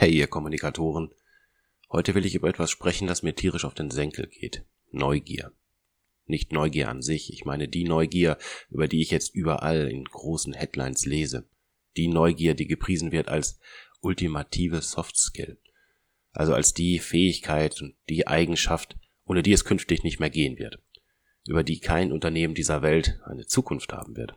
Hey ihr Kommunikatoren, heute will ich über etwas sprechen, das mir tierisch auf den Senkel geht. Neugier. Nicht Neugier an sich, ich meine die Neugier, über die ich jetzt überall in großen Headlines lese. Die Neugier, die gepriesen wird als ultimative Soft Skill. Also als die Fähigkeit und die Eigenschaft, ohne die es künftig nicht mehr gehen wird. Über die kein Unternehmen dieser Welt eine Zukunft haben wird.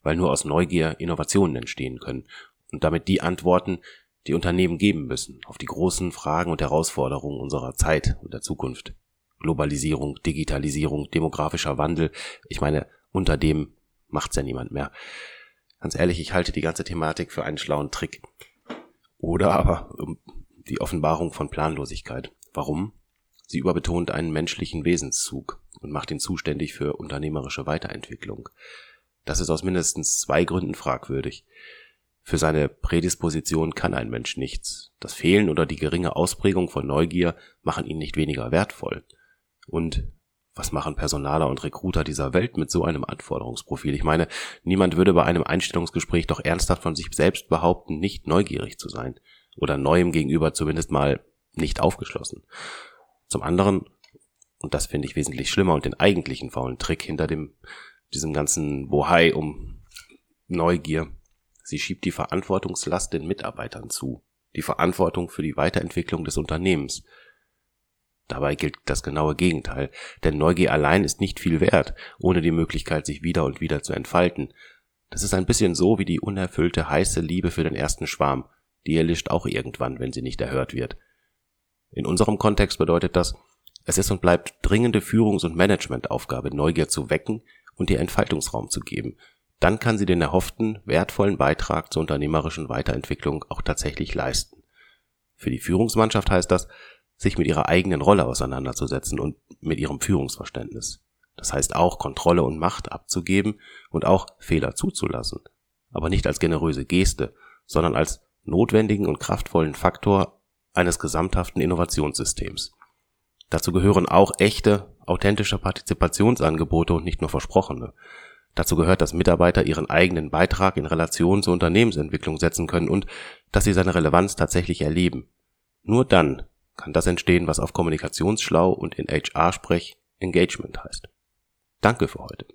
Weil nur aus Neugier Innovationen entstehen können und damit die Antworten, die Unternehmen geben müssen auf die großen Fragen und Herausforderungen unserer Zeit und der Zukunft. Globalisierung, Digitalisierung, demografischer Wandel. Ich meine, unter dem macht's ja niemand mehr. Ganz ehrlich, ich halte die ganze Thematik für einen schlauen Trick. Oder aber um, die Offenbarung von Planlosigkeit. Warum? Sie überbetont einen menschlichen Wesenszug und macht ihn zuständig für unternehmerische Weiterentwicklung. Das ist aus mindestens zwei Gründen fragwürdig. Für seine Prädisposition kann ein Mensch nichts. Das Fehlen oder die geringe Ausprägung von Neugier machen ihn nicht weniger wertvoll. Und was machen Personaler und Recruiter dieser Welt mit so einem Anforderungsprofil? Ich meine, niemand würde bei einem Einstellungsgespräch doch ernsthaft von sich selbst behaupten, nicht neugierig zu sein. Oder neuem gegenüber zumindest mal nicht aufgeschlossen. Zum anderen, und das finde ich wesentlich schlimmer und den eigentlichen faulen Trick hinter dem, diesem ganzen Bohai um Neugier, Sie schiebt die Verantwortungslast den Mitarbeitern zu, die Verantwortung für die Weiterentwicklung des Unternehmens. Dabei gilt das genaue Gegenteil, denn Neugier allein ist nicht viel wert, ohne die Möglichkeit, sich wieder und wieder zu entfalten. Das ist ein bisschen so wie die unerfüllte heiße Liebe für den ersten Schwarm, die erlischt auch irgendwann, wenn sie nicht erhört wird. In unserem Kontext bedeutet das, es ist und bleibt dringende Führungs- und Managementaufgabe, Neugier zu wecken und ihr Entfaltungsraum zu geben, dann kann sie den erhofften, wertvollen Beitrag zur unternehmerischen Weiterentwicklung auch tatsächlich leisten. Für die Führungsmannschaft heißt das, sich mit ihrer eigenen Rolle auseinanderzusetzen und mit ihrem Führungsverständnis. Das heißt auch Kontrolle und Macht abzugeben und auch Fehler zuzulassen. Aber nicht als generöse Geste, sondern als notwendigen und kraftvollen Faktor eines gesamthaften Innovationssystems. Dazu gehören auch echte, authentische Partizipationsangebote und nicht nur versprochene. Dazu gehört, dass Mitarbeiter ihren eigenen Beitrag in Relation zur Unternehmensentwicklung setzen können und dass sie seine Relevanz tatsächlich erleben. Nur dann kann das entstehen, was auf Kommunikationsschlau und in HR-Sprech Engagement heißt. Danke für heute.